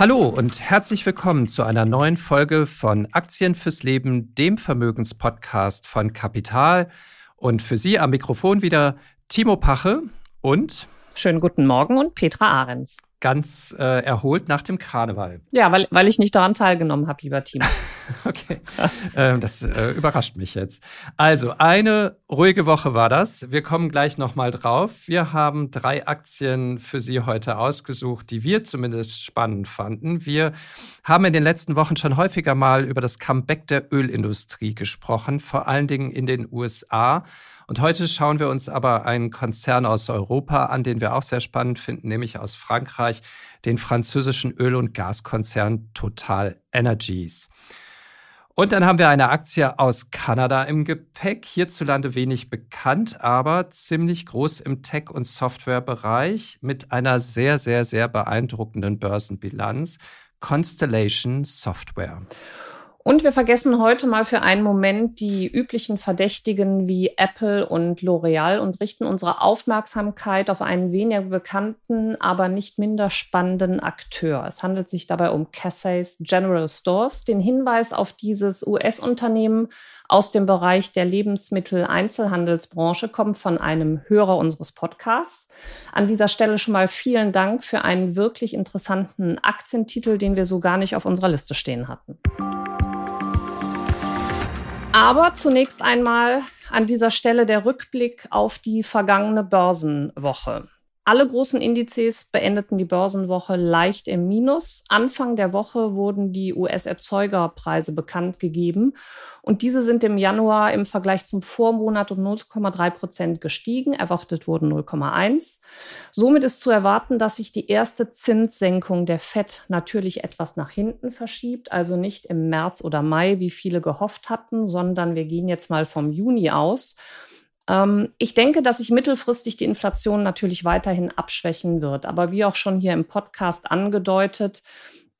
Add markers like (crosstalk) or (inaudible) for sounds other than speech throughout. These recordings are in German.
Hallo und herzlich willkommen zu einer neuen Folge von Aktien fürs Leben, dem Vermögenspodcast von Kapital. Und für Sie am Mikrofon wieder Timo Pache und Schönen guten Morgen und Petra Ahrens. Ganz äh, erholt nach dem Karneval. Ja, weil, weil ich nicht daran teilgenommen habe, lieber Timo. (laughs) okay, ähm, das äh, überrascht mich jetzt. Also, eine ruhige Woche war das. Wir kommen gleich nochmal drauf. Wir haben drei Aktien für Sie heute ausgesucht, die wir zumindest spannend fanden. Wir haben in den letzten Wochen schon häufiger mal über das Comeback der Ölindustrie gesprochen, vor allen Dingen in den USA. Und heute schauen wir uns aber einen Konzern aus Europa an, den wir auch sehr spannend finden, nämlich aus Frankreich, den französischen Öl- und Gaskonzern Total Energies. Und dann haben wir eine Aktie aus Kanada im Gepäck, hierzulande wenig bekannt, aber ziemlich groß im Tech- und Softwarebereich mit einer sehr, sehr, sehr beeindruckenden Börsenbilanz. Constellation Software. Und wir vergessen heute mal für einen Moment die üblichen Verdächtigen wie Apple und L'Oreal und richten unsere Aufmerksamkeit auf einen weniger bekannten, aber nicht minder spannenden Akteur. Es handelt sich dabei um Cassay's General Stores. Den Hinweis auf dieses US-Unternehmen aus dem Bereich der Lebensmittel-Einzelhandelsbranche kommt von einem Hörer unseres Podcasts. An dieser Stelle schon mal vielen Dank für einen wirklich interessanten Aktientitel, den wir so gar nicht auf unserer Liste stehen hatten. Aber zunächst einmal an dieser Stelle der Rückblick auf die vergangene Börsenwoche. Alle großen Indizes beendeten die Börsenwoche leicht im Minus. Anfang der Woche wurden die US-Erzeugerpreise bekannt gegeben und diese sind im Januar im Vergleich zum Vormonat um 0,3 Prozent gestiegen. Erwartet wurden 0,1. Somit ist zu erwarten, dass sich die erste Zinssenkung der FED natürlich etwas nach hinten verschiebt, also nicht im März oder Mai, wie viele gehofft hatten, sondern wir gehen jetzt mal vom Juni aus. Ähm, ich denke, dass sich mittelfristig die Inflation natürlich weiterhin abschwächen wird. Aber wie auch schon hier im Podcast angedeutet,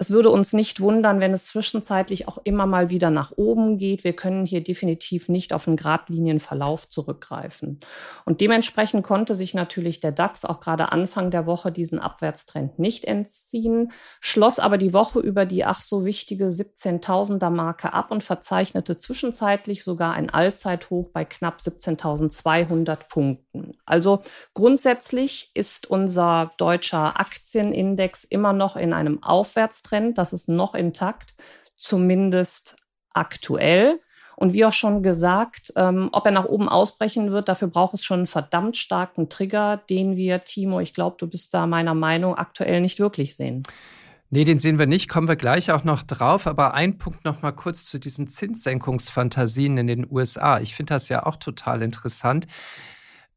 es würde uns nicht wundern, wenn es zwischenzeitlich auch immer mal wieder nach oben geht. Wir können hier definitiv nicht auf einen Gradlinienverlauf zurückgreifen. Und dementsprechend konnte sich natürlich der DAX auch gerade Anfang der Woche diesen Abwärtstrend nicht entziehen, schloss aber die Woche über die ach so wichtige 17.000er Marke ab und verzeichnete zwischenzeitlich sogar ein Allzeithoch bei knapp 17.200 Punkten. Also grundsätzlich ist unser deutscher Aktienindex immer noch in einem Aufwärtstrend Trend, das ist noch intakt, zumindest aktuell. Und wie auch schon gesagt, ähm, ob er nach oben ausbrechen wird, dafür braucht es schon einen verdammt starken Trigger, den wir, Timo, ich glaube, du bist da meiner Meinung, aktuell nicht wirklich sehen. Nee, den sehen wir nicht, kommen wir gleich auch noch drauf. Aber ein Punkt noch mal kurz zu diesen Zinssenkungsfantasien in den USA. Ich finde das ja auch total interessant.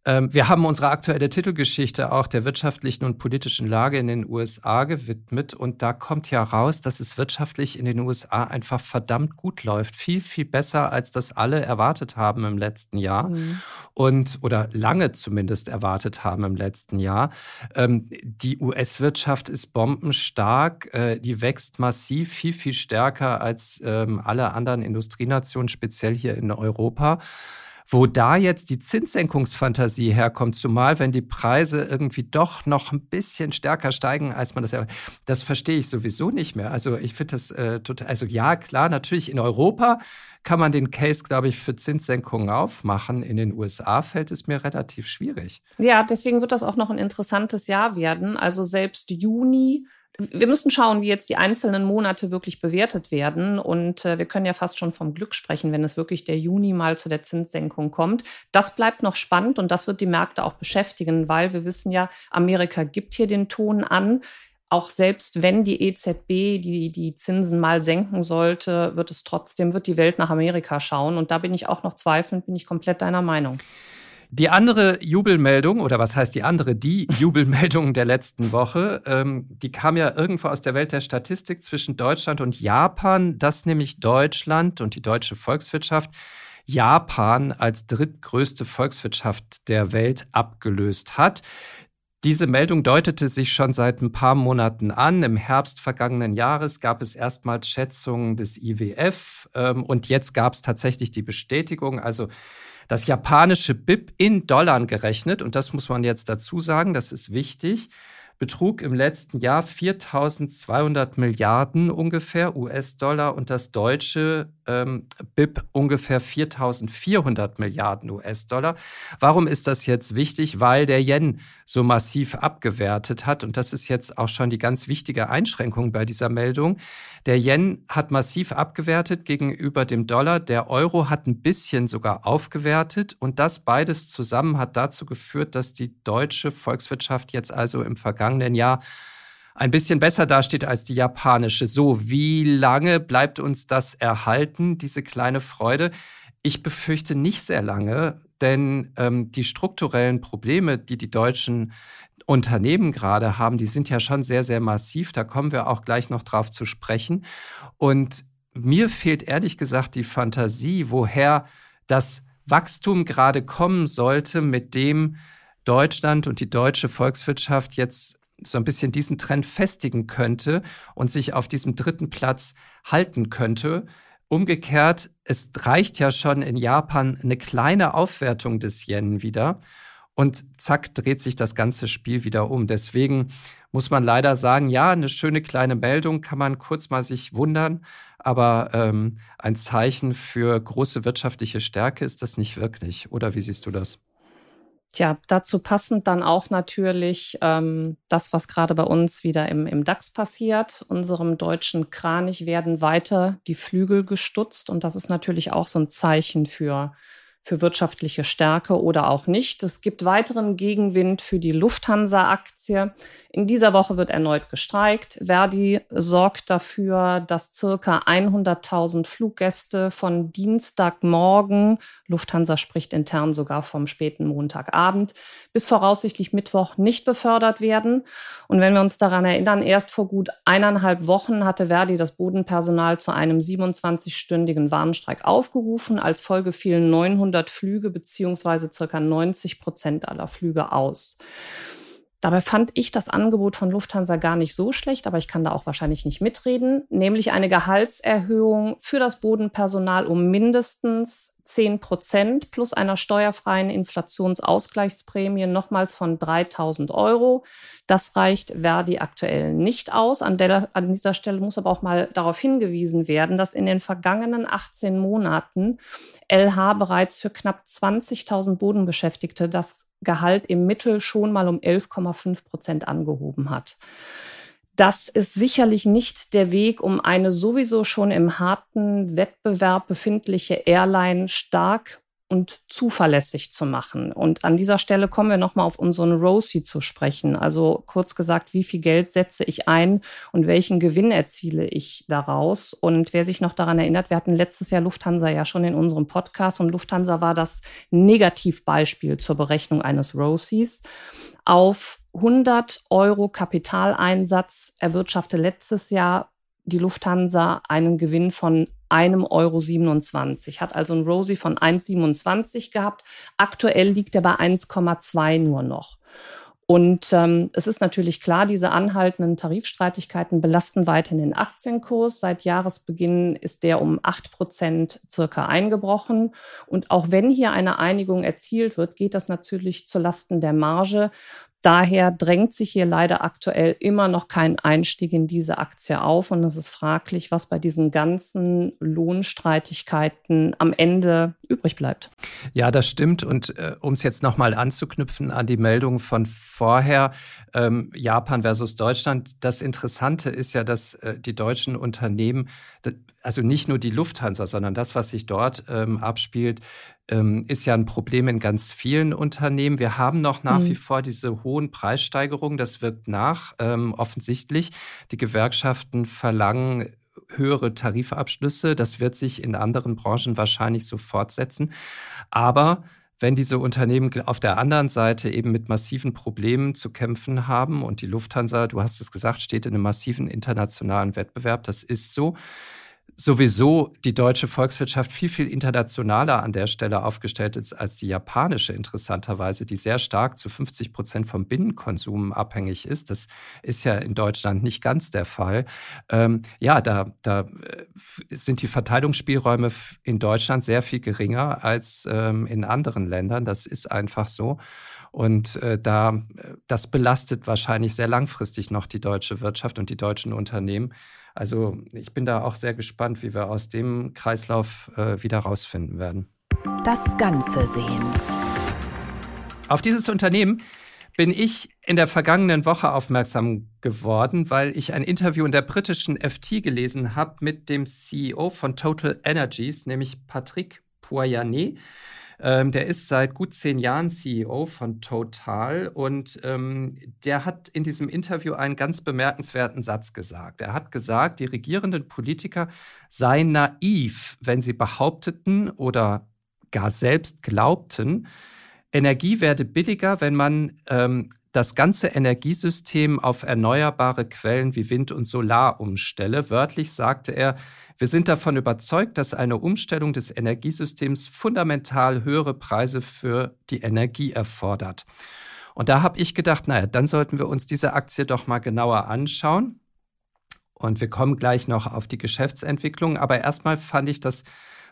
Ähm, wir haben unsere aktuelle Titelgeschichte auch der wirtschaftlichen und politischen Lage in den USA gewidmet. Und da kommt ja raus, dass es wirtschaftlich in den USA einfach verdammt gut läuft. Viel, viel besser, als das alle erwartet haben im letzten Jahr. Mhm. Und, oder lange zumindest erwartet haben im letzten Jahr. Ähm, die US-Wirtschaft ist bombenstark. Äh, die wächst massiv, viel, viel stärker als ähm, alle anderen Industrienationen, speziell hier in Europa. Wo da jetzt die Zinssenkungsfantasie herkommt, zumal wenn die Preise irgendwie doch noch ein bisschen stärker steigen, als man das ja, das verstehe ich sowieso nicht mehr. Also ich finde das äh, total, also ja, klar, natürlich in Europa kann man den Case, glaube ich, für Zinssenkungen aufmachen. In den USA fällt es mir relativ schwierig. Ja, deswegen wird das auch noch ein interessantes Jahr werden. Also selbst Juni wir müssen schauen, wie jetzt die einzelnen Monate wirklich bewertet werden. Und äh, wir können ja fast schon vom Glück sprechen, wenn es wirklich der Juni mal zu der Zinssenkung kommt. Das bleibt noch spannend und das wird die Märkte auch beschäftigen, weil wir wissen ja, Amerika gibt hier den Ton an. Auch selbst wenn die EZB die, die Zinsen mal senken sollte, wird es trotzdem, wird die Welt nach Amerika schauen. Und da bin ich auch noch zweifelnd, bin ich komplett deiner Meinung. Die andere Jubelmeldung, oder was heißt die andere, die (laughs) Jubelmeldung der letzten Woche, ähm, die kam ja irgendwo aus der Welt der Statistik zwischen Deutschland und Japan, dass nämlich Deutschland und die deutsche Volkswirtschaft Japan als drittgrößte Volkswirtschaft der Welt abgelöst hat. Diese Meldung deutete sich schon seit ein paar Monaten an. Im Herbst vergangenen Jahres gab es erstmals Schätzungen des IWF ähm, und jetzt gab es tatsächlich die Bestätigung. Also das japanische BIP in Dollar gerechnet, und das muss man jetzt dazu sagen, das ist wichtig, betrug im letzten Jahr 4.200 Milliarden ungefähr US-Dollar und das deutsche ähm, BIP ungefähr 4.400 Milliarden US-Dollar. Warum ist das jetzt wichtig? Weil der Yen so massiv abgewertet hat und das ist jetzt auch schon die ganz wichtige Einschränkung bei dieser Meldung. Der Yen hat massiv abgewertet gegenüber dem Dollar, der Euro hat ein bisschen sogar aufgewertet und das beides zusammen hat dazu geführt, dass die deutsche Volkswirtschaft jetzt also im vergangenen Jahr ein bisschen besser dasteht als die japanische. So, wie lange bleibt uns das erhalten, diese kleine Freude? Ich befürchte nicht sehr lange, denn ähm, die strukturellen Probleme, die die deutschen Unternehmen gerade haben, die sind ja schon sehr, sehr massiv. Da kommen wir auch gleich noch drauf zu sprechen. Und mir fehlt ehrlich gesagt die Fantasie, woher das Wachstum gerade kommen sollte, mit dem Deutschland und die deutsche Volkswirtschaft jetzt so ein bisschen diesen Trend festigen könnte und sich auf diesem dritten Platz halten könnte. Umgekehrt, es reicht ja schon in Japan eine kleine Aufwertung des Yen wieder und zack dreht sich das ganze Spiel wieder um. Deswegen muss man leider sagen, ja, eine schöne kleine Meldung kann man kurz mal sich wundern, aber ähm, ein Zeichen für große wirtschaftliche Stärke ist das nicht wirklich. Oder wie siehst du das? Tja, dazu passend dann auch natürlich ähm, das, was gerade bei uns wieder im, im DAX passiert. Unserem deutschen Kranich werden weiter die Flügel gestutzt und das ist natürlich auch so ein Zeichen für für wirtschaftliche Stärke oder auch nicht. Es gibt weiteren Gegenwind für die Lufthansa-Aktie. In dieser Woche wird erneut gestreikt. Verdi sorgt dafür, dass circa 100.000 Fluggäste von Dienstagmorgen, Lufthansa spricht intern sogar vom späten Montagabend, bis voraussichtlich Mittwoch nicht befördert werden. Und wenn wir uns daran erinnern, erst vor gut eineinhalb Wochen hatte Verdi das Bodenpersonal zu einem 27-stündigen Warnstreik aufgerufen. Als Folge fielen 900 100 Flüge beziehungsweise circa 90 Prozent aller Flüge aus. Dabei fand ich das Angebot von Lufthansa gar nicht so schlecht, aber ich kann da auch wahrscheinlich nicht mitreden, nämlich eine Gehaltserhöhung für das Bodenpersonal um mindestens 10 Prozent plus einer steuerfreien Inflationsausgleichsprämie nochmals von 3000 Euro. Das reicht Verdi aktuell nicht aus. An, der, an dieser Stelle muss aber auch mal darauf hingewiesen werden, dass in den vergangenen 18 Monaten LH bereits für knapp 20.000 Bodenbeschäftigte das Gehalt im Mittel schon mal um 11,5 Prozent angehoben hat. Das ist sicherlich nicht der Weg, um eine sowieso schon im harten Wettbewerb befindliche Airline stark und zuverlässig zu machen. Und an dieser Stelle kommen wir nochmal auf unseren Rosie zu sprechen. Also kurz gesagt, wie viel Geld setze ich ein und welchen Gewinn erziele ich daraus? Und wer sich noch daran erinnert, wir hatten letztes Jahr Lufthansa ja schon in unserem Podcast und Lufthansa war das Negativbeispiel zur Berechnung eines Rosies. Auf 100 Euro Kapitaleinsatz erwirtschaftete letztes Jahr die Lufthansa einen Gewinn von einem Euro 27, hat also ein Rosie von 1,27 gehabt. Aktuell liegt er bei 1,2 nur noch. Und ähm, es ist natürlich klar, diese anhaltenden Tarifstreitigkeiten belasten weiterhin den Aktienkurs. Seit Jahresbeginn ist der um 8 Prozent circa eingebrochen. Und auch wenn hier eine Einigung erzielt wird, geht das natürlich zulasten der Marge. Daher drängt sich hier leider aktuell immer noch kein Einstieg in diese Aktie auf. Und es ist fraglich, was bei diesen ganzen Lohnstreitigkeiten am Ende übrig bleibt. Ja, das stimmt. Und äh, um es jetzt nochmal anzuknüpfen an die Meldung von vorher, ähm, Japan versus Deutschland, das Interessante ist ja, dass äh, die deutschen Unternehmen, also nicht nur die Lufthansa, sondern das, was sich dort ähm, abspielt, ähm, ist ja ein Problem in ganz vielen Unternehmen. Wir haben noch nach mhm. wie vor diese hohen Preissteigerungen. Das wirkt nach, ähm, offensichtlich. Die Gewerkschaften verlangen höhere Tarifabschlüsse. Das wird sich in anderen Branchen wahrscheinlich so fortsetzen. Aber wenn diese Unternehmen auf der anderen Seite eben mit massiven Problemen zu kämpfen haben und die Lufthansa, du hast es gesagt, steht in einem massiven internationalen Wettbewerb, das ist so sowieso die deutsche Volkswirtschaft viel, viel internationaler an der Stelle aufgestellt ist als die japanische, interessanterweise, die sehr stark zu 50 Prozent vom Binnenkonsum abhängig ist. Das ist ja in Deutschland nicht ganz der Fall. Ähm, ja, da, da äh, sind die Verteilungsspielräume in Deutschland sehr viel geringer als ähm, in anderen Ländern. Das ist einfach so. Und äh, da, das belastet wahrscheinlich sehr langfristig noch die deutsche Wirtschaft und die deutschen Unternehmen. Also ich bin da auch sehr gespannt, wie wir aus dem Kreislauf äh, wieder rausfinden werden. Das Ganze sehen. Auf dieses Unternehmen bin ich in der vergangenen Woche aufmerksam geworden, weil ich ein Interview in der britischen FT gelesen habe mit dem CEO von Total Energies, nämlich Patrick Poyanet. Ähm, der ist seit gut zehn Jahren CEO von Total und ähm, der hat in diesem Interview einen ganz bemerkenswerten Satz gesagt. Er hat gesagt, die regierenden Politiker seien naiv, wenn sie behaupteten oder gar selbst glaubten, Energie werde billiger, wenn man ähm, das ganze Energiesystem auf erneuerbare Quellen wie Wind und Solar umstelle. Wörtlich sagte er, wir sind davon überzeugt, dass eine Umstellung des Energiesystems fundamental höhere Preise für die Energie erfordert. Und da habe ich gedacht, naja, dann sollten wir uns diese Aktie doch mal genauer anschauen. Und wir kommen gleich noch auf die Geschäftsentwicklung. Aber erstmal fand ich das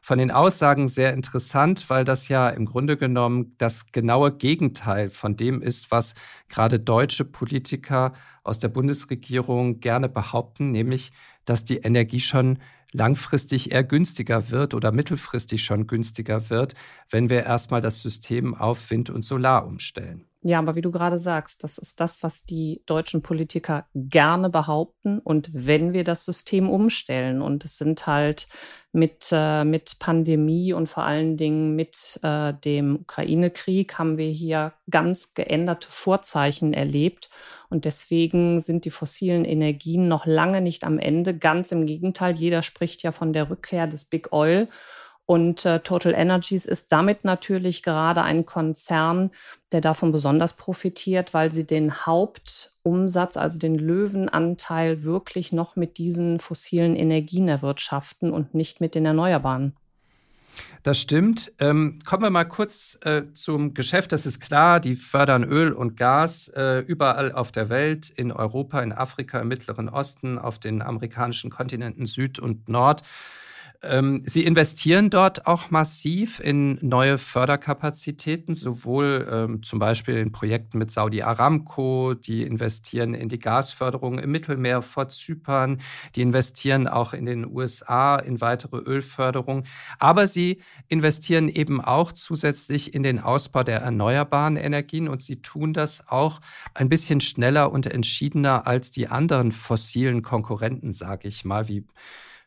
von den Aussagen sehr interessant, weil das ja im Grunde genommen das genaue Gegenteil von dem ist, was gerade deutsche Politiker aus der Bundesregierung gerne behaupten, nämlich, dass die Energie schon langfristig eher günstiger wird oder mittelfristig schon günstiger wird, wenn wir erstmal das System auf Wind und Solar umstellen. Ja, aber wie du gerade sagst, das ist das, was die deutschen Politiker gerne behaupten. Und wenn wir das System umstellen, und es sind halt mit, äh, mit Pandemie und vor allen Dingen mit äh, dem Ukraine-Krieg, haben wir hier ganz geänderte Vorzeichen erlebt. Und deswegen sind die fossilen Energien noch lange nicht am Ende. Ganz im Gegenteil, jeder spricht ja von der Rückkehr des Big Oil. Und äh, Total Energies ist damit natürlich gerade ein Konzern, der davon besonders profitiert, weil sie den Hauptumsatz, also den Löwenanteil, wirklich noch mit diesen fossilen Energien erwirtschaften und nicht mit den Erneuerbaren. Das stimmt. Ähm, kommen wir mal kurz äh, zum Geschäft. Das ist klar, die fördern Öl und Gas äh, überall auf der Welt, in Europa, in Afrika, im Mittleren Osten, auf den amerikanischen Kontinenten Süd und Nord. Ähm, Sie investieren dort auch massiv in neue Förderkapazitäten, sowohl ähm, zum Beispiel in Projekten mit Saudi Aramco, die investieren in die Gasförderung im Mittelmeer vor Zypern, die investieren auch in den USA in weitere Ölförderung. Aber sie investieren eben auch zusätzlich in den Ausbau der erneuerbaren Energien und sie tun das auch ein bisschen schneller und entschiedener als die anderen fossilen Konkurrenten, sage ich mal, wie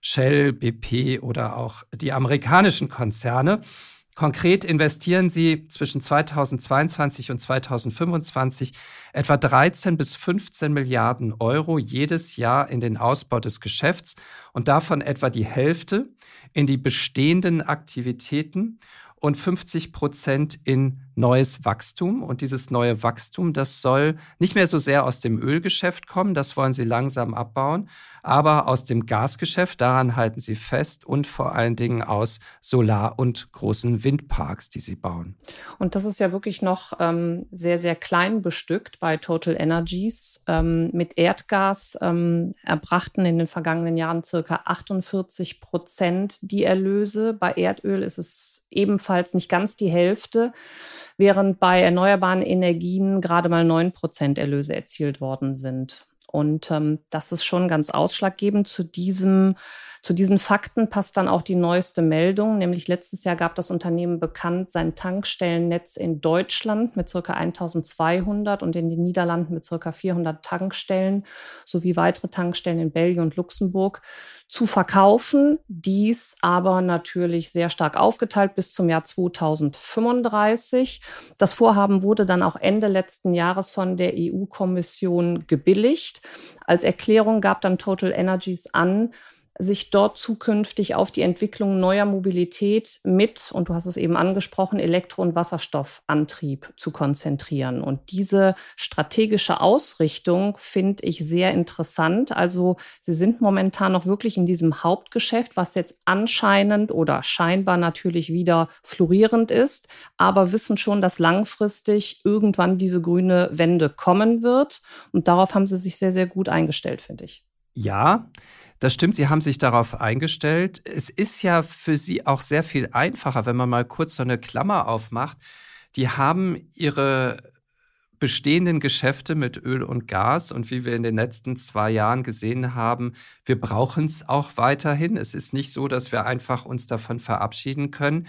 Shell, BP oder auch die amerikanischen Konzerne. Konkret investieren sie zwischen 2022 und 2025 etwa 13 bis 15 Milliarden Euro jedes Jahr in den Ausbau des Geschäfts und davon etwa die Hälfte in die bestehenden Aktivitäten und 50 Prozent in neues Wachstum. Und dieses neue Wachstum, das soll nicht mehr so sehr aus dem Ölgeschäft kommen, das wollen sie langsam abbauen, aber aus dem Gasgeschäft, daran halten sie fest und vor allen Dingen aus Solar- und großen Windparks, die sie bauen. Und das ist ja wirklich noch ähm, sehr, sehr klein bestückt bei Total Energies. Ähm, mit Erdgas ähm, erbrachten in den vergangenen Jahren circa 48 Prozent die Erlöse. Bei Erdöl ist es ebenfalls nicht ganz die Hälfte während bei erneuerbaren Energien gerade mal 9 Prozent Erlöse erzielt worden sind. Und ähm, das ist schon ganz ausschlaggebend. Zu, diesem, zu diesen Fakten passt dann auch die neueste Meldung, nämlich letztes Jahr gab das Unternehmen bekannt, sein Tankstellennetz in Deutschland mit ca. 1200 und in den Niederlanden mit ca. 400 Tankstellen sowie weitere Tankstellen in Belgien und Luxemburg zu verkaufen. Dies aber natürlich sehr stark aufgeteilt bis zum Jahr 2035. Das Vorhaben wurde dann auch Ende letzten Jahres von der EU-Kommission gebilligt. Als Erklärung gab dann Total Energies an, sich dort zukünftig auf die Entwicklung neuer Mobilität mit, und du hast es eben angesprochen, Elektro- und Wasserstoffantrieb zu konzentrieren. Und diese strategische Ausrichtung finde ich sehr interessant. Also sie sind momentan noch wirklich in diesem Hauptgeschäft, was jetzt anscheinend oder scheinbar natürlich wieder florierend ist, aber wissen schon, dass langfristig irgendwann diese grüne Wende kommen wird. Und darauf haben sie sich sehr, sehr gut eingestellt, finde ich. Ja, das stimmt, Sie haben sich darauf eingestellt. Es ist ja für Sie auch sehr viel einfacher, wenn man mal kurz so eine Klammer aufmacht. Die haben ihre bestehenden Geschäfte mit Öl und Gas und wie wir in den letzten zwei Jahren gesehen haben, wir brauchen es auch weiterhin. Es ist nicht so, dass wir einfach uns davon verabschieden können,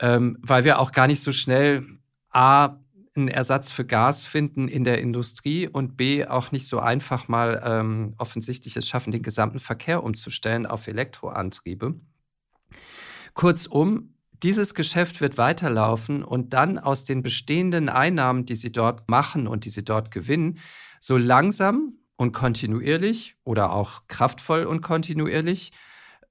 ähm, weil wir auch gar nicht so schnell A einen Ersatz für Gas finden in der Industrie und B auch nicht so einfach mal ähm, offensichtlich es schaffen, den gesamten Verkehr umzustellen auf Elektroantriebe. Kurzum, dieses Geschäft wird weiterlaufen und dann aus den bestehenden Einnahmen, die sie dort machen und die sie dort gewinnen, so langsam und kontinuierlich oder auch kraftvoll und kontinuierlich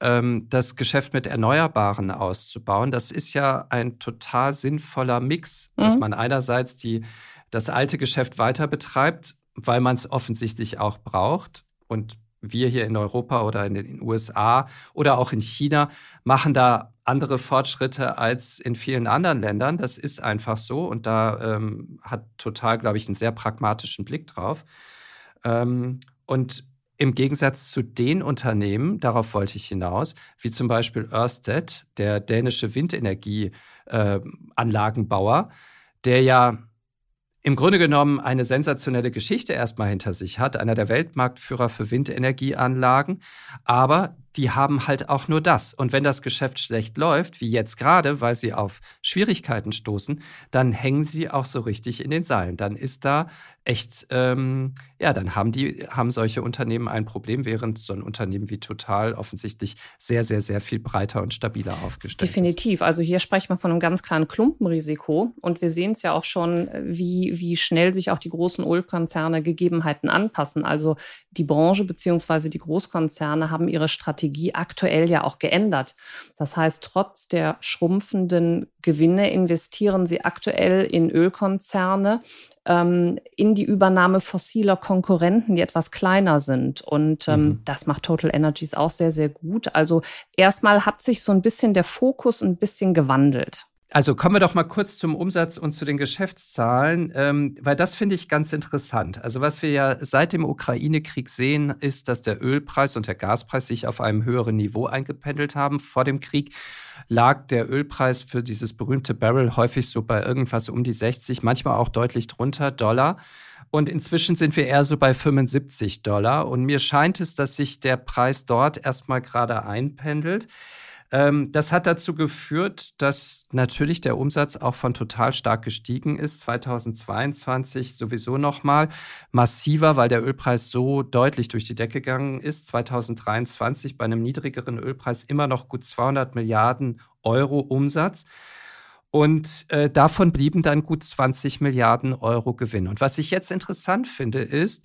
ähm, das Geschäft mit Erneuerbaren auszubauen. Das ist ja ein total sinnvoller Mix, mhm. dass man einerseits die, das alte Geschäft weiter betreibt, weil man es offensichtlich auch braucht. Und wir hier in Europa oder in den USA oder auch in China machen da andere Fortschritte als in vielen anderen Ländern. Das ist einfach so und da ähm, hat total, glaube ich, einen sehr pragmatischen Blick drauf. Ähm, und im Gegensatz zu den Unternehmen, darauf wollte ich hinaus, wie zum Beispiel Ørsted, der dänische Windenergieanlagenbauer, äh, der ja im Grunde genommen eine sensationelle Geschichte erstmal hinter sich hat, einer der Weltmarktführer für Windenergieanlagen, aber die haben halt auch nur das. Und wenn das Geschäft schlecht läuft, wie jetzt gerade, weil sie auf Schwierigkeiten stoßen, dann hängen sie auch so richtig in den Seilen. Dann ist da echt, ähm, ja, dann haben die, haben solche Unternehmen ein Problem, während so ein Unternehmen wie Total offensichtlich sehr, sehr, sehr viel breiter und stabiler aufgestellt Definitiv. ist. Definitiv. Also hier sprechen wir von einem ganz klaren Klumpenrisiko. Und wir sehen es ja auch schon, wie, wie schnell sich auch die großen Ölkonzerne Gegebenheiten anpassen. Also die Branche beziehungsweise die Großkonzerne haben ihre Strategie aktuell ja auch geändert. Das heißt, trotz der schrumpfenden Gewinne investieren sie aktuell in Ölkonzerne, ähm, in die Übernahme fossiler Konkurrenten, die etwas kleiner sind. Und ähm, mhm. das macht Total Energies auch sehr, sehr gut. Also erstmal hat sich so ein bisschen der Fokus ein bisschen gewandelt. Also kommen wir doch mal kurz zum Umsatz und zu den Geschäftszahlen, ähm, weil das finde ich ganz interessant. Also was wir ja seit dem Ukraine-Krieg sehen, ist, dass der Ölpreis und der Gaspreis sich auf einem höheren Niveau eingependelt haben. Vor dem Krieg lag der Ölpreis für dieses berühmte Barrel häufig so bei irgendwas um die 60, manchmal auch deutlich drunter Dollar. Und inzwischen sind wir eher so bei 75 Dollar. Und mir scheint es, dass sich der Preis dort erstmal gerade einpendelt. Ähm, das hat dazu geführt, dass natürlich der Umsatz auch von total stark gestiegen ist. 2022 sowieso nochmal massiver, weil der Ölpreis so deutlich durch die Decke gegangen ist. 2023 bei einem niedrigeren Ölpreis immer noch gut 200 Milliarden Euro Umsatz. Und äh, davon blieben dann gut 20 Milliarden Euro Gewinn. Und was ich jetzt interessant finde, ist,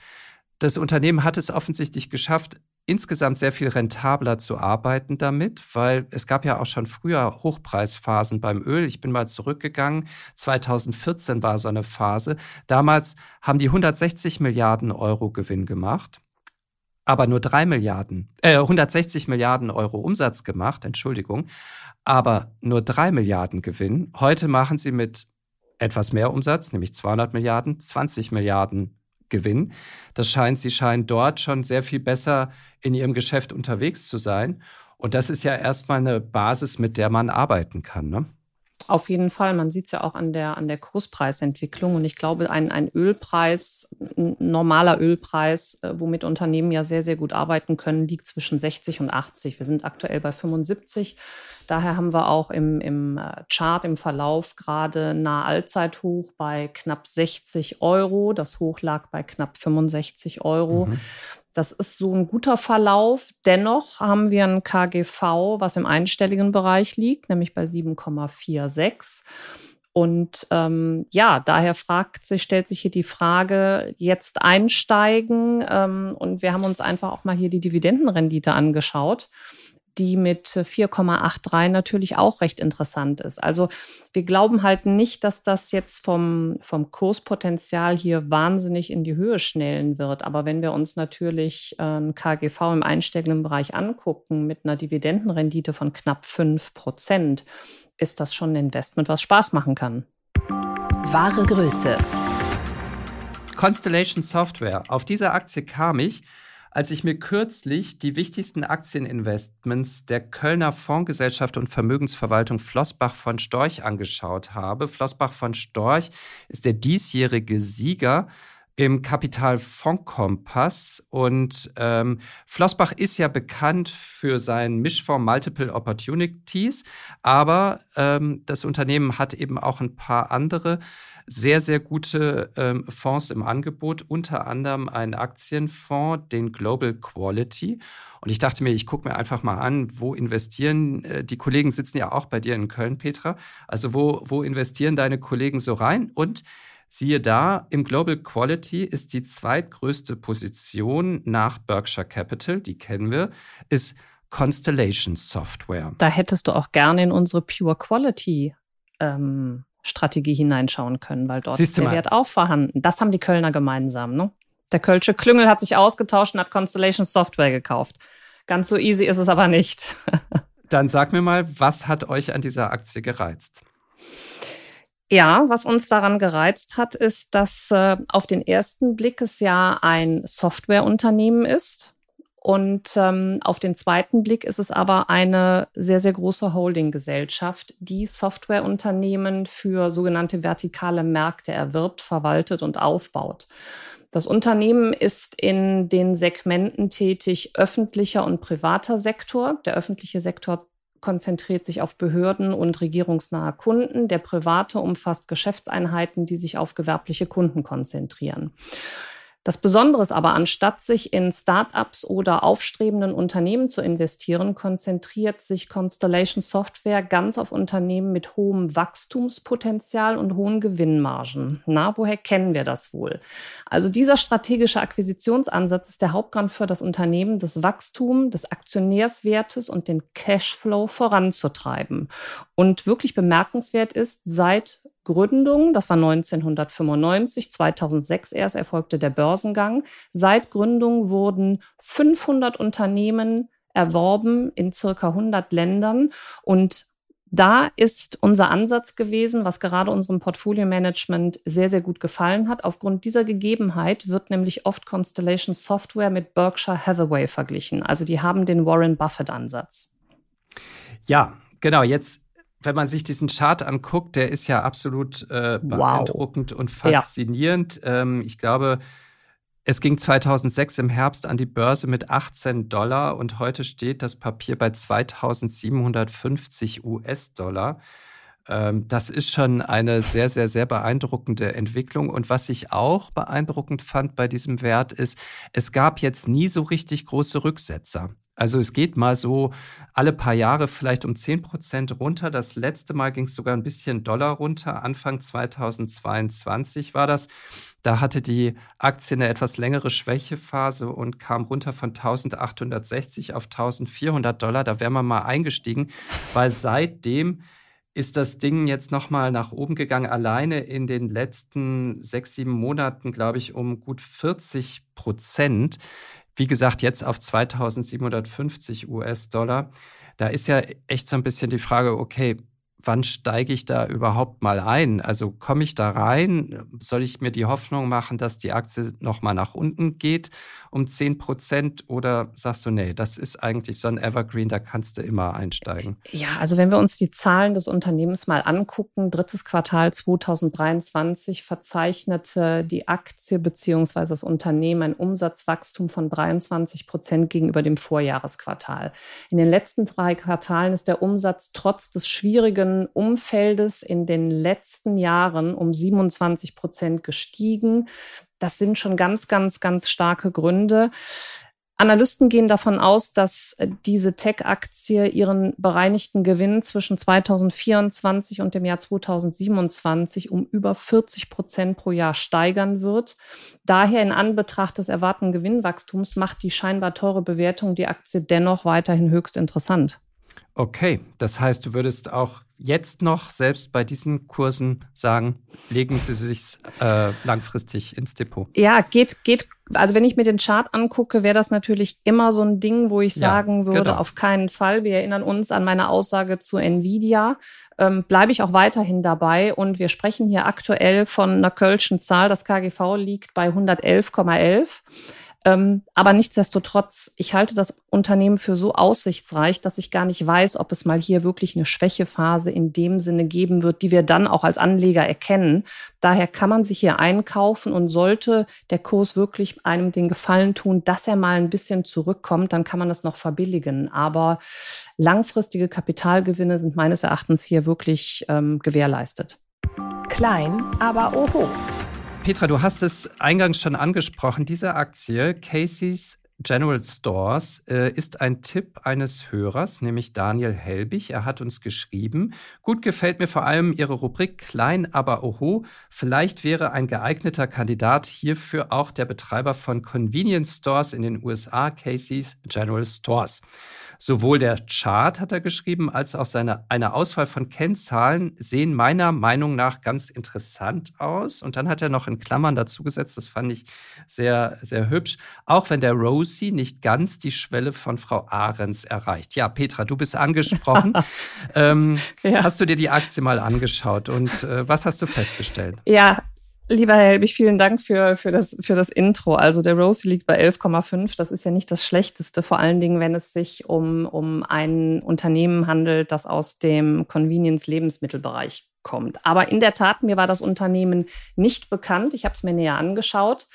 das Unternehmen hat es offensichtlich geschafft, insgesamt sehr viel rentabler zu arbeiten damit, weil es gab ja auch schon früher Hochpreisphasen beim Öl. Ich bin mal zurückgegangen. 2014 war so eine Phase. Damals haben die 160 Milliarden Euro Gewinn gemacht, aber nur drei Milliarden, äh, 160 Milliarden Euro Umsatz gemacht, Entschuldigung, aber nur drei Milliarden Gewinn. Heute machen sie mit etwas mehr Umsatz, nämlich 200 Milliarden, 20 Milliarden Gewinn. Das scheint, sie scheinen dort schon sehr viel besser in ihrem Geschäft unterwegs zu sein. Und das ist ja erstmal eine Basis, mit der man arbeiten kann. Ne? Auf jeden Fall. Man sieht es ja auch an der, an der Kurspreisentwicklung. Und ich glaube, ein, ein Ölpreis, ein normaler Ölpreis, äh, womit Unternehmen ja sehr, sehr gut arbeiten können, liegt zwischen 60 und 80. Wir sind aktuell bei 75. Daher haben wir auch im, im äh, Chart, im Verlauf gerade nahe Allzeithoch bei knapp 60 Euro. Das Hoch lag bei knapp 65 Euro. Mhm. Das ist so ein guter Verlauf. Dennoch haben wir ein KGV, was im einstelligen Bereich liegt, nämlich bei 7,46. Und ähm, ja, daher fragt sich, stellt sich hier die Frage, jetzt einsteigen. Ähm, und wir haben uns einfach auch mal hier die Dividendenrendite angeschaut die mit 4,83 natürlich auch recht interessant ist. Also wir glauben halt nicht, dass das jetzt vom, vom Kurspotenzial hier wahnsinnig in die Höhe schnellen wird. Aber wenn wir uns natürlich äh, ein KGV im einstelligen Bereich angucken mit einer Dividendenrendite von knapp 5 Prozent, ist das schon ein Investment, was Spaß machen kann. Wahre Größe. Constellation Software. Auf diese Aktie kam ich, als ich mir kürzlich die wichtigsten Aktieninvestments der Kölner Fondsgesellschaft und Vermögensverwaltung Flossbach von Storch angeschaut habe. Flossbach von Storch ist der diesjährige Sieger im Kapitalfondskompass. Und ähm, Flossbach ist ja bekannt für seinen Mischfonds Multiple Opportunities, aber ähm, das Unternehmen hat eben auch ein paar andere sehr, sehr gute ähm, Fonds im Angebot, unter anderem einen Aktienfonds, den Global Quality. Und ich dachte mir, ich gucke mir einfach mal an, wo investieren, äh, die Kollegen sitzen ja auch bei dir in Köln, Petra. Also wo, wo investieren deine Kollegen so rein? Und Siehe da, im Global Quality ist die zweitgrößte Position nach Berkshire Capital, die kennen wir, ist Constellation Software. Da hättest du auch gerne in unsere Pure Quality ähm, Strategie hineinschauen können, weil dort ist der mal. Wert auch vorhanden. Das haben die Kölner gemeinsam. Ne? Der Kölsche Klüngel hat sich ausgetauscht und hat Constellation Software gekauft. Ganz so easy ist es aber nicht. (laughs) Dann sag mir mal, was hat euch an dieser Aktie gereizt? Ja, was uns daran gereizt hat, ist, dass äh, auf den ersten Blick es ja ein Softwareunternehmen ist. Und ähm, auf den zweiten Blick ist es aber eine sehr, sehr große Holdinggesellschaft, die Softwareunternehmen für sogenannte vertikale Märkte erwirbt, verwaltet und aufbaut. Das Unternehmen ist in den Segmenten tätig öffentlicher und privater Sektor. Der öffentliche Sektor konzentriert sich auf Behörden und regierungsnahe Kunden. Der private umfasst Geschäftseinheiten, die sich auf gewerbliche Kunden konzentrieren. Das Besondere ist aber, anstatt sich in Startups oder aufstrebenden Unternehmen zu investieren, konzentriert sich Constellation Software ganz auf Unternehmen mit hohem Wachstumspotenzial und hohen Gewinnmargen. Na, woher kennen wir das wohl? Also dieser strategische Akquisitionsansatz ist der Hauptgrund für das Unternehmen, das Wachstum des Aktionärswertes und den Cashflow voranzutreiben. Und wirklich bemerkenswert ist, seit Gründung, das war 1995, 2006 erst erfolgte der Börsengang. Seit Gründung wurden 500 Unternehmen erworben in circa 100 Ländern und da ist unser Ansatz gewesen, was gerade unserem Portfolio-Management sehr, sehr gut gefallen hat. Aufgrund dieser Gegebenheit wird nämlich oft Constellation Software mit Berkshire Hathaway verglichen. Also die haben den Warren Buffett-Ansatz. Ja, genau. Jetzt wenn man sich diesen Chart anguckt, der ist ja absolut äh, beeindruckend wow. und faszinierend. Ja. Ähm, ich glaube, es ging 2006 im Herbst an die Börse mit 18 Dollar und heute steht das Papier bei 2750 US-Dollar. Ähm, das ist schon eine sehr, sehr, sehr beeindruckende Entwicklung. Und was ich auch beeindruckend fand bei diesem Wert ist, es gab jetzt nie so richtig große Rücksetzer. Also es geht mal so alle paar Jahre vielleicht um 10 Prozent runter. Das letzte Mal ging es sogar ein bisschen Dollar runter. Anfang 2022 war das. Da hatte die Aktie eine etwas längere Schwächephase und kam runter von 1860 auf 1400 Dollar. Da wäre man mal eingestiegen, weil seitdem ist das Ding jetzt nochmal nach oben gegangen. Alleine in den letzten sechs, sieben Monaten, glaube ich, um gut 40 Prozent. Wie gesagt, jetzt auf 2750 US-Dollar. Da ist ja echt so ein bisschen die Frage, okay, wann steige ich da überhaupt mal ein? Also komme ich da rein? Soll ich mir die Hoffnung machen, dass die Aktie nochmal nach unten geht um 10 Prozent? Oder sagst du, nee, das ist eigentlich so ein Evergreen, da kannst du immer einsteigen? Ja, also wenn wir uns die Zahlen des Unternehmens mal angucken, drittes Quartal 2023 verzeichnete die Aktie bzw. das Unternehmen ein Umsatzwachstum von 23 Prozent gegenüber dem Vorjahresquartal. In den letzten drei Quartalen ist der Umsatz trotz des schwierigen Umfeldes in den letzten Jahren um 27 Prozent gestiegen. Das sind schon ganz, ganz, ganz starke Gründe. Analysten gehen davon aus, dass äh, diese Tech-Aktie ihren bereinigten Gewinn zwischen 2024 und dem Jahr 2027 um über 40 Prozent pro Jahr steigern wird. Daher in Anbetracht des erwarteten Gewinnwachstums macht die scheinbar teure Bewertung die Aktie dennoch weiterhin höchst interessant. Okay, das heißt, du würdest auch jetzt noch, selbst bei diesen Kursen, sagen, legen Sie sich äh, langfristig ins Depot? Ja, geht, geht. Also wenn ich mir den Chart angucke, wäre das natürlich immer so ein Ding, wo ich ja, sagen würde, genau. auf keinen Fall. Wir erinnern uns an meine Aussage zu Nvidia. Ähm, Bleibe ich auch weiterhin dabei. Und wir sprechen hier aktuell von einer Kölschen Zahl. Das KGV liegt bei 111,11. Ähm, aber nichtsdestotrotz, ich halte das Unternehmen für so aussichtsreich, dass ich gar nicht weiß, ob es mal hier wirklich eine Schwächephase in dem Sinne geben wird, die wir dann auch als Anleger erkennen. Daher kann man sich hier einkaufen und sollte der Kurs wirklich einem den Gefallen tun, dass er mal ein bisschen zurückkommt, dann kann man das noch verbilligen. Aber langfristige Kapitalgewinne sind meines Erachtens hier wirklich ähm, gewährleistet. Klein, aber oho. Petra, du hast es eingangs schon angesprochen. Diese Aktie, Casey's General Stores, äh, ist ein Tipp eines Hörers, nämlich Daniel Helbig. Er hat uns geschrieben, gut gefällt mir vor allem Ihre Rubrik Klein, aber oho. Vielleicht wäre ein geeigneter Kandidat hierfür auch der Betreiber von Convenience Stores in den USA, Casey's General Stores. Sowohl der Chart, hat er geschrieben, als auch seine, eine Auswahl von Kennzahlen sehen meiner Meinung nach ganz interessant aus. Und dann hat er noch in Klammern dazu gesetzt, das fand ich sehr, sehr hübsch, auch wenn der Rosie nicht ganz die Schwelle von Frau Ahrens erreicht. Ja, Petra, du bist angesprochen. (laughs) ähm, ja. Hast du dir die Aktie mal angeschaut und äh, was hast du festgestellt? Ja, Lieber Herr Helbig, vielen Dank für, für, das, für das Intro. Also der Rosie liegt bei 11,5. Das ist ja nicht das Schlechteste, vor allen Dingen, wenn es sich um, um ein Unternehmen handelt, das aus dem Convenience-Lebensmittelbereich kommt. Aber in der Tat, mir war das Unternehmen nicht bekannt. Ich habe es mir näher angeschaut.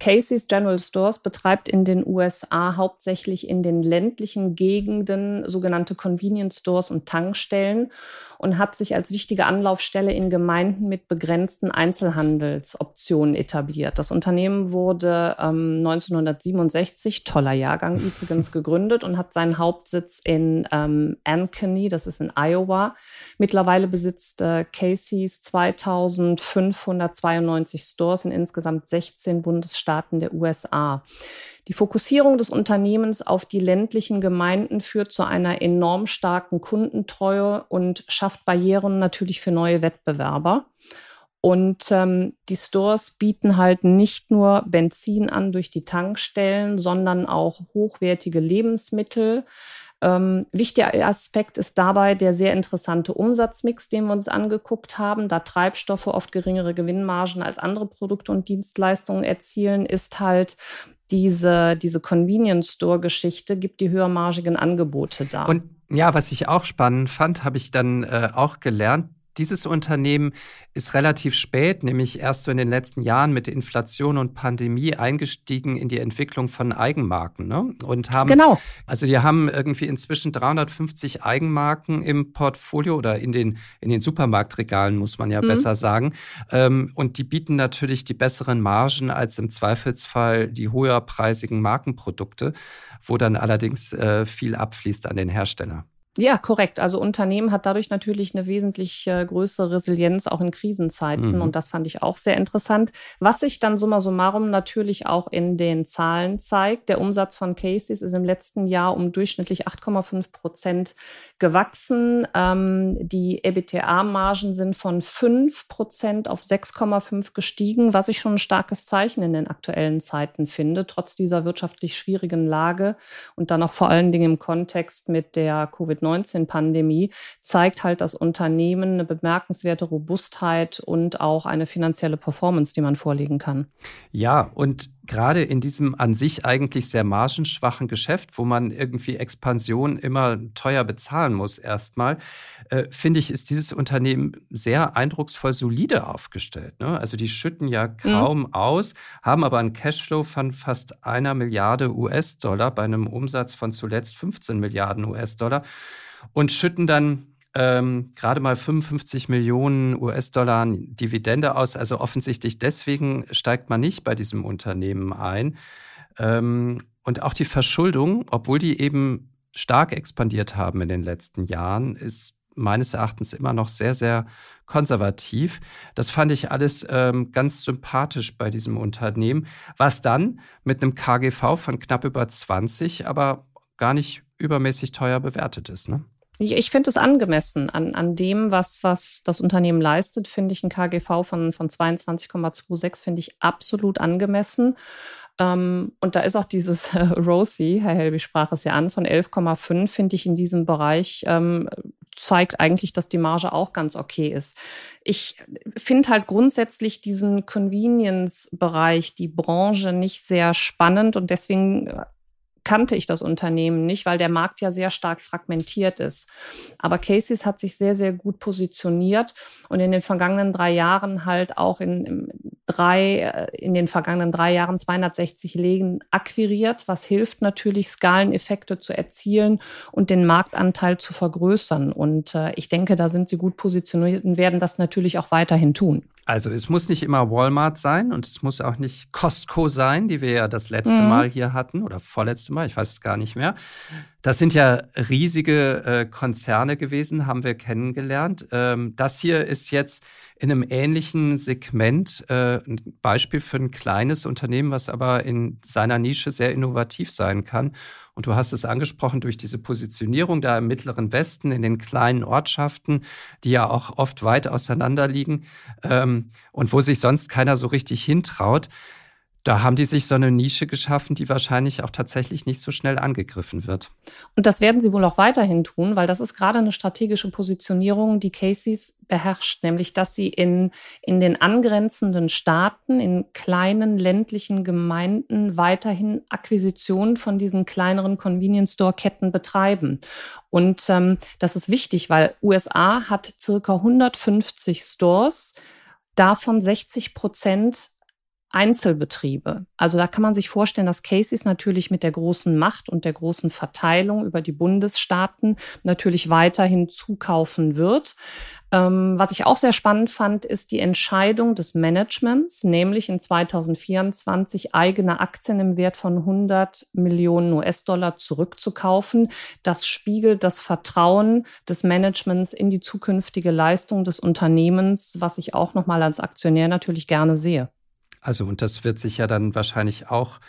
Casey's General Stores betreibt in den USA hauptsächlich in den ländlichen Gegenden sogenannte Convenience Stores und Tankstellen und hat sich als wichtige Anlaufstelle in Gemeinden mit begrenzten Einzelhandelsoptionen etabliert. Das Unternehmen wurde ähm, 1967, toller Jahrgang (laughs) übrigens, gegründet und hat seinen Hauptsitz in ähm, Ankeny, das ist in Iowa. Mittlerweile besitzt äh, Casey's 2592 Stores in insgesamt 16 Bundesstaaten der USA. Die Fokussierung des Unternehmens auf die ländlichen Gemeinden führt zu einer enorm starken Kundentreue und schafft Barrieren natürlich für neue Wettbewerber. Und ähm, die Stores bieten halt nicht nur Benzin an durch die Tankstellen, sondern auch hochwertige Lebensmittel. Ähm, wichtiger Aspekt ist dabei der sehr interessante Umsatzmix, den wir uns angeguckt haben. Da Treibstoffe oft geringere Gewinnmargen als andere Produkte und Dienstleistungen erzielen, ist halt diese, diese Convenience Store-Geschichte gibt die höhermargigen Angebote da. Und ja, was ich auch spannend fand, habe ich dann äh, auch gelernt, dieses Unternehmen ist relativ spät, nämlich erst so in den letzten Jahren mit Inflation und Pandemie eingestiegen in die Entwicklung von Eigenmarken. Ne? Und haben, genau. Also die haben irgendwie inzwischen 350 Eigenmarken im Portfolio oder in den, in den Supermarktregalen, muss man ja mhm. besser sagen. Ähm, und die bieten natürlich die besseren Margen als im Zweifelsfall die höherpreisigen Markenprodukte, wo dann allerdings äh, viel abfließt an den Hersteller. Ja, korrekt. Also Unternehmen hat dadurch natürlich eine wesentlich äh, größere Resilienz auch in Krisenzeiten. Mhm. Und das fand ich auch sehr interessant. Was sich dann summa summarum natürlich auch in den Zahlen zeigt. Der Umsatz von Casey's ist im letzten Jahr um durchschnittlich 8,5 Prozent gewachsen. Ähm, die EBTA-Margen sind von 5 Prozent auf 6,5 gestiegen, was ich schon ein starkes Zeichen in den aktuellen Zeiten finde, trotz dieser wirtschaftlich schwierigen Lage und dann auch vor allen Dingen im Kontext mit der Covid-19. Covid-19-Pandemie zeigt halt das Unternehmen eine bemerkenswerte Robustheit und auch eine finanzielle Performance, die man vorlegen kann. Ja, und gerade in diesem an sich eigentlich sehr margenschwachen Geschäft, wo man irgendwie Expansion immer teuer bezahlen muss erstmal, äh, finde ich, ist dieses Unternehmen sehr eindrucksvoll solide aufgestellt. Ne? Also die schütten ja mhm. kaum mhm. aus, haben aber einen Cashflow von fast einer Milliarde US-Dollar bei einem Umsatz von zuletzt 15 Milliarden US-Dollar und schütten dann ähm, gerade mal 55 Millionen US-Dollar Dividende aus. Also offensichtlich deswegen steigt man nicht bei diesem Unternehmen ein. Ähm, und auch die Verschuldung, obwohl die eben stark expandiert haben in den letzten Jahren, ist meines Erachtens immer noch sehr, sehr konservativ. Das fand ich alles ähm, ganz sympathisch bei diesem Unternehmen, was dann mit einem KGV von knapp über 20, aber gar nicht übermäßig teuer bewertet ist. Ne? Ich finde es angemessen an, an dem, was, was das Unternehmen leistet, finde ich ein KGV von, von 22,26 finde ich absolut angemessen. Ähm, und da ist auch dieses äh, (laughs) Rosie, Herr Helby sprach es ja an, von 11,5 finde ich in diesem Bereich ähm, zeigt eigentlich, dass die Marge auch ganz okay ist. Ich finde halt grundsätzlich diesen Convenience-Bereich, die Branche nicht sehr spannend und deswegen äh, kannte ich das Unternehmen nicht, weil der Markt ja sehr stark fragmentiert ist. Aber Casey's hat sich sehr, sehr gut positioniert und in den vergangenen drei Jahren halt auch in, in drei, äh, in den vergangenen drei Jahren 260 Läden akquiriert, was hilft natürlich, Skaleneffekte zu erzielen und den Marktanteil zu vergrößern. Und äh, ich denke, da sind sie gut positioniert und werden das natürlich auch weiterhin tun. Also es muss nicht immer Walmart sein und es muss auch nicht Costco sein, die wir ja das letzte mhm. Mal hier hatten oder vorletzte Mal, ich weiß es gar nicht mehr. Das sind ja riesige äh, Konzerne gewesen, haben wir kennengelernt. Ähm, das hier ist jetzt in einem ähnlichen Segment äh, ein Beispiel für ein kleines Unternehmen, was aber in seiner Nische sehr innovativ sein kann. Und du hast es angesprochen durch diese Positionierung da im Mittleren Westen, in den kleinen Ortschaften, die ja auch oft weit auseinander liegen ähm, und wo sich sonst keiner so richtig hintraut da haben die sich so eine Nische geschaffen, die wahrscheinlich auch tatsächlich nicht so schnell angegriffen wird. Und das werden sie wohl auch weiterhin tun, weil das ist gerade eine strategische Positionierung, die Casey's beherrscht, nämlich dass sie in, in den angrenzenden Staaten, in kleinen ländlichen Gemeinden weiterhin Akquisitionen von diesen kleineren Convenience Store Ketten betreiben. Und ähm, das ist wichtig, weil USA hat circa 150 Stores, davon 60 Prozent Einzelbetriebe. Also da kann man sich vorstellen, dass Casey's natürlich mit der großen Macht und der großen Verteilung über die Bundesstaaten natürlich weiterhin zukaufen wird. Ähm, was ich auch sehr spannend fand, ist die Entscheidung des Managements, nämlich in 2024 eigene Aktien im Wert von 100 Millionen US-Dollar zurückzukaufen. Das spiegelt das Vertrauen des Managements in die zukünftige Leistung des Unternehmens, was ich auch nochmal als Aktionär natürlich gerne sehe. Also, und das wird sich ja dann wahrscheinlich auch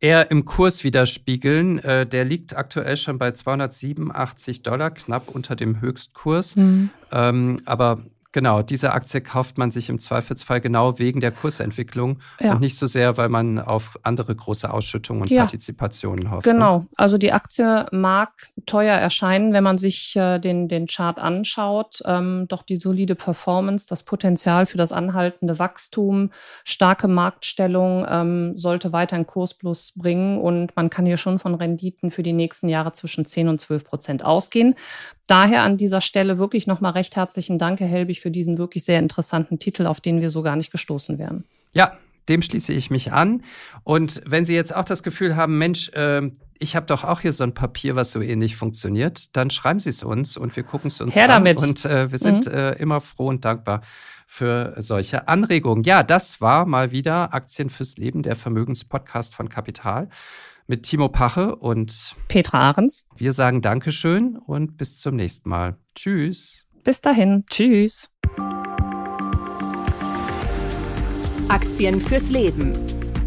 eher im Kurs widerspiegeln. Äh, der liegt aktuell schon bei 287 Dollar, knapp unter dem Höchstkurs. Mhm. Ähm, aber Genau, diese Aktie kauft man sich im Zweifelsfall genau wegen der Kursentwicklung ja. und nicht so sehr, weil man auf andere große Ausschüttungen und ja. Partizipationen hofft. Ne? Genau, also die Aktie mag teuer erscheinen, wenn man sich äh, den, den Chart anschaut. Ähm, doch die solide Performance, das Potenzial für das anhaltende Wachstum, starke Marktstellung ähm, sollte weiter einen Kursplus bringen und man kann hier schon von Renditen für die nächsten Jahre zwischen 10 und 12 Prozent ausgehen. Daher an dieser Stelle wirklich nochmal recht herzlichen Dank, Herr Helbig, für diesen wirklich sehr interessanten Titel, auf den wir so gar nicht gestoßen wären. Ja, dem schließe ich mich an. Und wenn Sie jetzt auch das Gefühl haben, Mensch, äh, ich habe doch auch hier so ein Papier, was so ähnlich funktioniert, dann schreiben Sie es uns und wir gucken es uns Her an. Damit. Und äh, wir sind mhm. äh, immer froh und dankbar für solche Anregungen. Ja, das war mal wieder Aktien fürs Leben, der Vermögenspodcast von Kapital mit Timo Pache und Petra Ahrens. Wir sagen Dankeschön und bis zum nächsten Mal. Tschüss. Bis dahin. Tschüss. Aktien fürs Leben.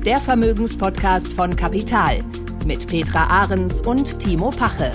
Der Vermögenspodcast von Kapital mit Petra Ahrens und Timo Pache.